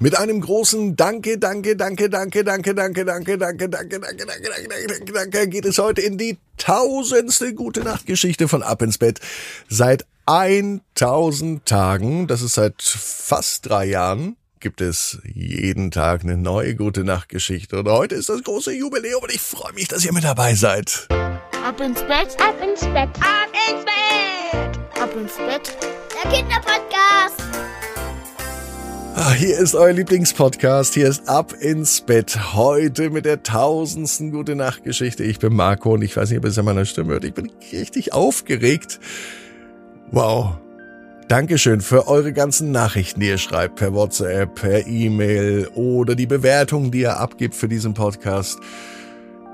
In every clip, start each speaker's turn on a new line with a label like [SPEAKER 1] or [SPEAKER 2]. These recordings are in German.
[SPEAKER 1] Mit einem großen Danke, Danke, Danke, Danke, Danke, Danke, Danke, Danke, Danke, Danke, Danke, Danke, Danke, Danke, geht es heute in die tausendste Gute Nacht Geschichte von Ab ins Bett. Seit 1000 Tagen, das ist seit fast drei Jahren, gibt es jeden Tag eine neue Gute Nacht Geschichte. Und heute ist das große Jubiläum und ich freue mich, dass ihr mit dabei seid.
[SPEAKER 2] Ab ins Bett, ab ins Bett, ab ins Bett, ab ins Bett, der Kinderpodcast.
[SPEAKER 1] Ah, hier ist euer Lieblingspodcast. Hier ist Ab ins Bett. Heute mit der tausendsten Gute Nacht Geschichte. Ich bin Marco und ich weiß nicht, ob es an meiner Stimme hört. Ich bin richtig aufgeregt. Wow. Dankeschön für eure ganzen Nachrichten, die ihr schreibt per WhatsApp, per E-Mail oder die Bewertungen, die ihr abgibt für diesen Podcast.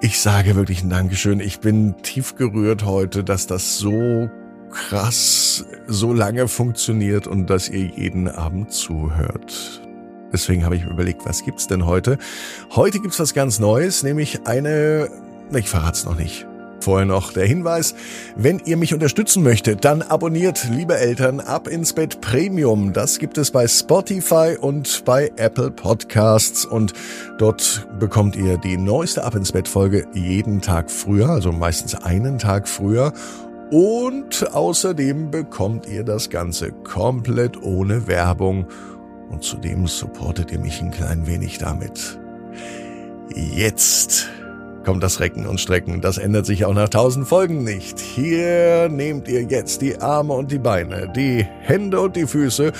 [SPEAKER 1] Ich sage wirklich ein Dankeschön. Ich bin tief gerührt heute, dass das so krass so lange funktioniert und dass ihr jeden Abend zuhört. Deswegen habe ich mir überlegt, was gibt's denn heute? Heute gibt's was ganz Neues, nämlich eine, ich verrat's noch nicht. Vorher noch der Hinweis, wenn ihr mich unterstützen möchtet, dann abonniert, liebe Eltern, Ab ins Bett Premium. Das gibt es bei Spotify und bei Apple Podcasts und dort bekommt ihr die neueste Ab ins Bett Folge jeden Tag früher, also meistens einen Tag früher und außerdem bekommt ihr das Ganze komplett ohne Werbung und zudem supportet ihr mich ein klein wenig damit. Jetzt kommt das Recken und Strecken. Das ändert sich auch nach tausend Folgen nicht. Hier nehmt ihr jetzt die Arme und die Beine, die Hände und die Füße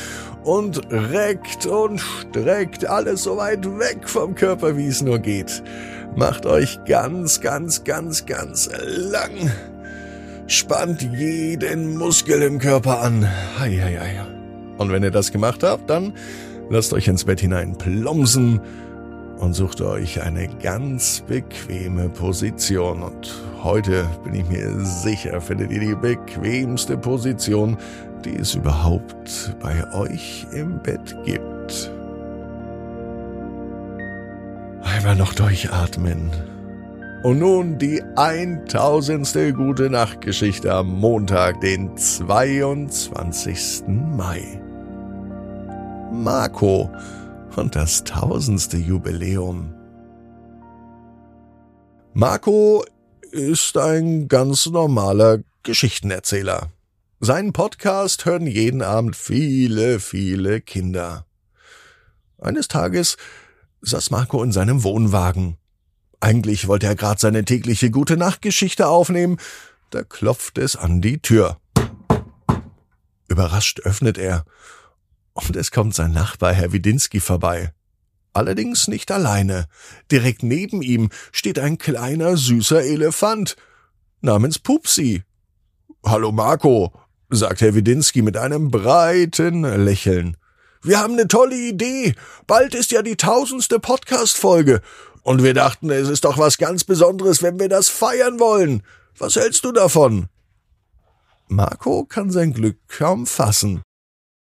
[SPEAKER 1] und reckt und streckt alles so weit weg vom Körper, wie es nur geht. Macht euch ganz, ganz, ganz, ganz lang Spannt jeden Muskel im Körper an. Heieiei. Und wenn ihr das gemacht habt, dann lasst euch ins Bett hinein plumsen und sucht euch eine ganz bequeme Position. Und heute bin ich mir sicher, findet ihr die bequemste Position, die es überhaupt bei euch im Bett gibt. Einmal noch durchatmen. Und nun die eintausendste Gute Nacht Geschichte am Montag, den 22. Mai. Marco und das tausendste Jubiläum. Marco ist ein ganz normaler Geschichtenerzähler. Seinen Podcast hören jeden Abend viele, viele Kinder. Eines Tages saß Marco in seinem Wohnwagen. Eigentlich wollte er gerade seine tägliche Gute Nachtgeschichte aufnehmen, da klopft es an die Tür. Überrascht öffnet er, und es kommt sein Nachbar Herr Widinski vorbei. Allerdings nicht alleine. Direkt neben ihm steht ein kleiner süßer Elefant namens Pupsi. Hallo Marco, sagt Herr Widinski mit einem breiten Lächeln. Wir haben eine tolle Idee. Bald ist ja die tausendste Podcast-Folge. Und wir dachten, es ist doch was ganz Besonderes, wenn wir das feiern wollen. Was hältst du davon? Marco kann sein Glück kaum fassen.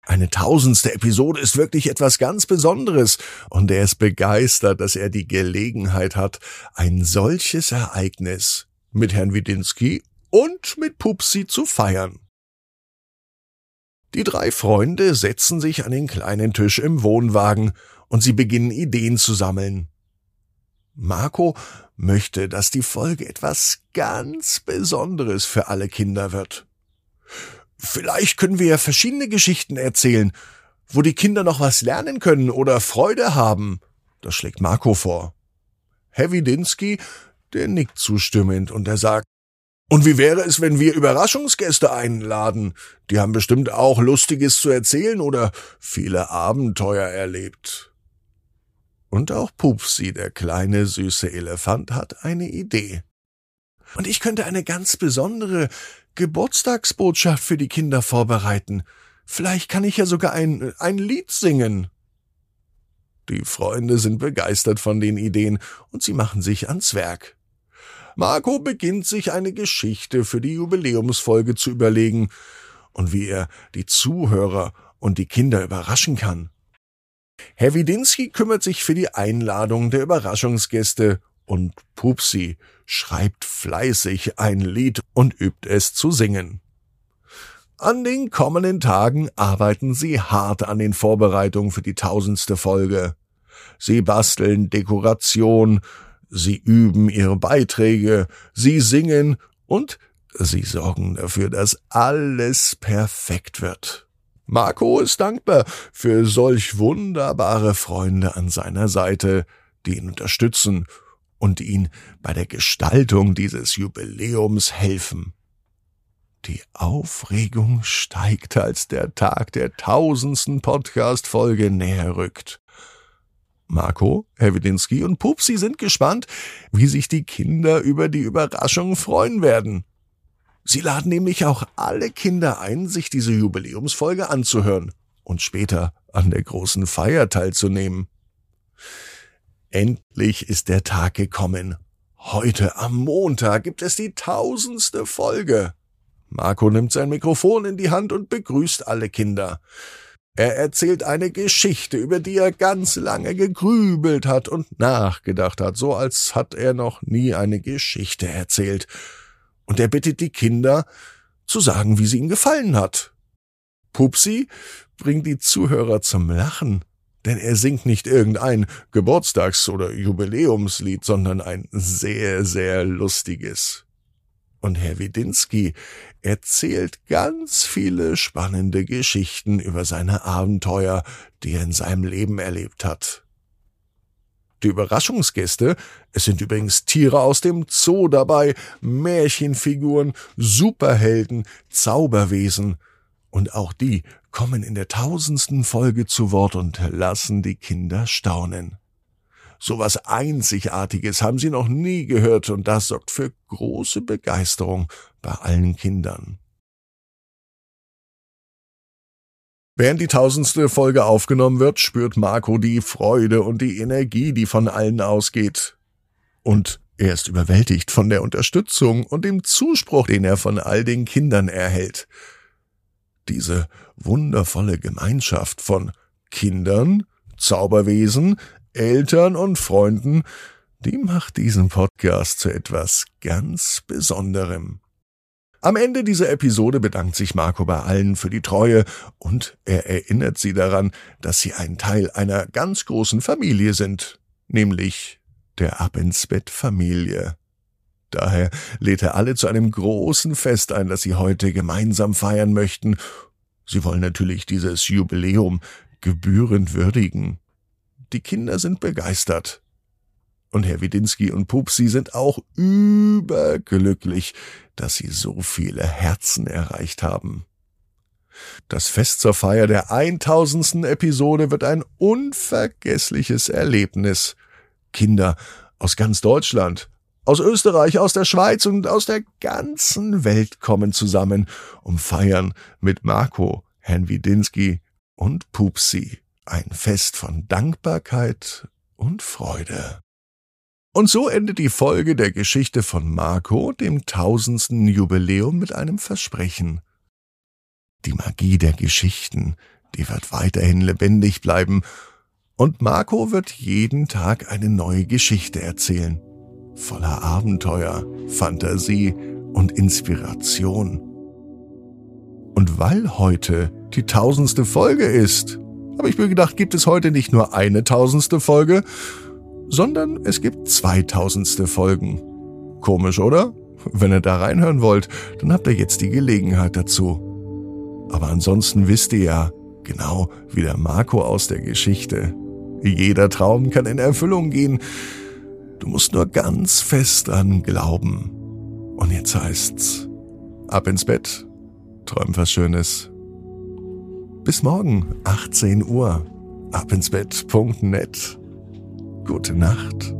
[SPEAKER 1] Eine tausendste Episode ist wirklich etwas ganz Besonderes, und er ist begeistert, dass er die Gelegenheit hat, ein solches Ereignis mit Herrn Widinski und mit Pupsi zu feiern. Die drei Freunde setzen sich an den kleinen Tisch im Wohnwagen und sie beginnen Ideen zu sammeln. Marco möchte, dass die Folge etwas ganz Besonderes für alle Kinder wird. Vielleicht können wir ja verschiedene Geschichten erzählen, wo die Kinder noch was lernen können oder Freude haben. Das schlägt Marco vor. Herr Widinski, der nickt zustimmend und er sagt, und wie wäre es, wenn wir Überraschungsgäste einladen? Die haben bestimmt auch Lustiges zu erzählen oder viele Abenteuer erlebt. Und auch Pupsi, der kleine süße Elefant, hat eine Idee. Und ich könnte eine ganz besondere Geburtstagsbotschaft für die Kinder vorbereiten. Vielleicht kann ich ja sogar ein, ein Lied singen. Die Freunde sind begeistert von den Ideen und sie machen sich ans Werk. Marco beginnt sich eine Geschichte für die Jubiläumsfolge zu überlegen und wie er die Zuhörer und die Kinder überraschen kann. Herr Widinski kümmert sich für die Einladung der Überraschungsgäste und Pupsi schreibt fleißig ein Lied und übt es zu singen. An den kommenden Tagen arbeiten sie hart an den Vorbereitungen für die tausendste Folge. Sie basteln Dekoration, sie üben ihre Beiträge, sie singen und sie sorgen dafür, dass alles perfekt wird. Marco ist dankbar für solch wunderbare Freunde an seiner Seite, die ihn unterstützen und ihn bei der Gestaltung dieses Jubiläums helfen. Die Aufregung steigt, als der Tag der tausendsten Podcast-Folge näher rückt. Marco, Herr Widinski und Pupsi sind gespannt, wie sich die Kinder über die Überraschung freuen werden. Sie laden nämlich auch alle Kinder ein, sich diese Jubiläumsfolge anzuhören und später an der großen Feier teilzunehmen. Endlich ist der Tag gekommen. Heute am Montag gibt es die tausendste Folge. Marco nimmt sein Mikrofon in die Hand und begrüßt alle Kinder. Er erzählt eine Geschichte, über die er ganz lange gegrübelt hat und nachgedacht hat, so als hat er noch nie eine Geschichte erzählt. Und er bittet die Kinder, zu sagen, wie sie ihm gefallen hat. Pupsi bringt die Zuhörer zum Lachen, denn er singt nicht irgendein Geburtstags- oder Jubiläumslied, sondern ein sehr, sehr lustiges. Und Herr Widinski erzählt ganz viele spannende Geschichten über seine Abenteuer, die er in seinem Leben erlebt hat. Die Überraschungsgäste, es sind übrigens Tiere aus dem Zoo dabei, Märchenfiguren, Superhelden, Zauberwesen, und auch die kommen in der tausendsten Folge zu Wort und lassen die Kinder staunen. So was Einzigartiges haben sie noch nie gehört und das sorgt für große Begeisterung bei allen Kindern. Während die tausendste Folge aufgenommen wird, spürt Marco die Freude und die Energie, die von allen ausgeht. Und er ist überwältigt von der Unterstützung und dem Zuspruch, den er von all den Kindern erhält. Diese wundervolle Gemeinschaft von Kindern, Zauberwesen, Eltern und Freunden, die macht diesen Podcast zu etwas ganz Besonderem. Am Ende dieser Episode bedankt sich Marco bei allen für die Treue und er erinnert sie daran, dass sie ein Teil einer ganz großen Familie sind, nämlich der Ab ins Bett Familie. Daher lädt er alle zu einem großen Fest ein, das sie heute gemeinsam feiern möchten. Sie wollen natürlich dieses Jubiläum gebührend würdigen. Die Kinder sind begeistert. Und Herr Widinski und Pupsi sind auch überglücklich, dass sie so viele Herzen erreicht haben. Das Fest zur Feier der 1000. Episode wird ein unvergessliches Erlebnis. Kinder aus ganz Deutschland, aus Österreich, aus der Schweiz und aus der ganzen Welt kommen zusammen, um feiern mit Marco, Herrn Widinski und Pupsi ein Fest von Dankbarkeit und Freude. Und so endet die Folge der Geschichte von Marco, dem tausendsten Jubiläum, mit einem Versprechen. Die Magie der Geschichten, die wird weiterhin lebendig bleiben, und Marco wird jeden Tag eine neue Geschichte erzählen, voller Abenteuer, Fantasie und Inspiration. Und weil heute die tausendste Folge ist, habe ich mir gedacht, gibt es heute nicht nur eine tausendste Folge, sondern es gibt zweitausendste Folgen. Komisch, oder? Wenn ihr da reinhören wollt, dann habt ihr jetzt die Gelegenheit dazu. Aber ansonsten wisst ihr ja, genau wie der Marco aus der Geschichte. Jeder Traum kann in Erfüllung gehen. Du musst nur ganz fest dran glauben. Und jetzt heißt's, ab ins Bett, träum was Schönes. Bis morgen, 18 Uhr. Abinsbett.net. Gute Nacht.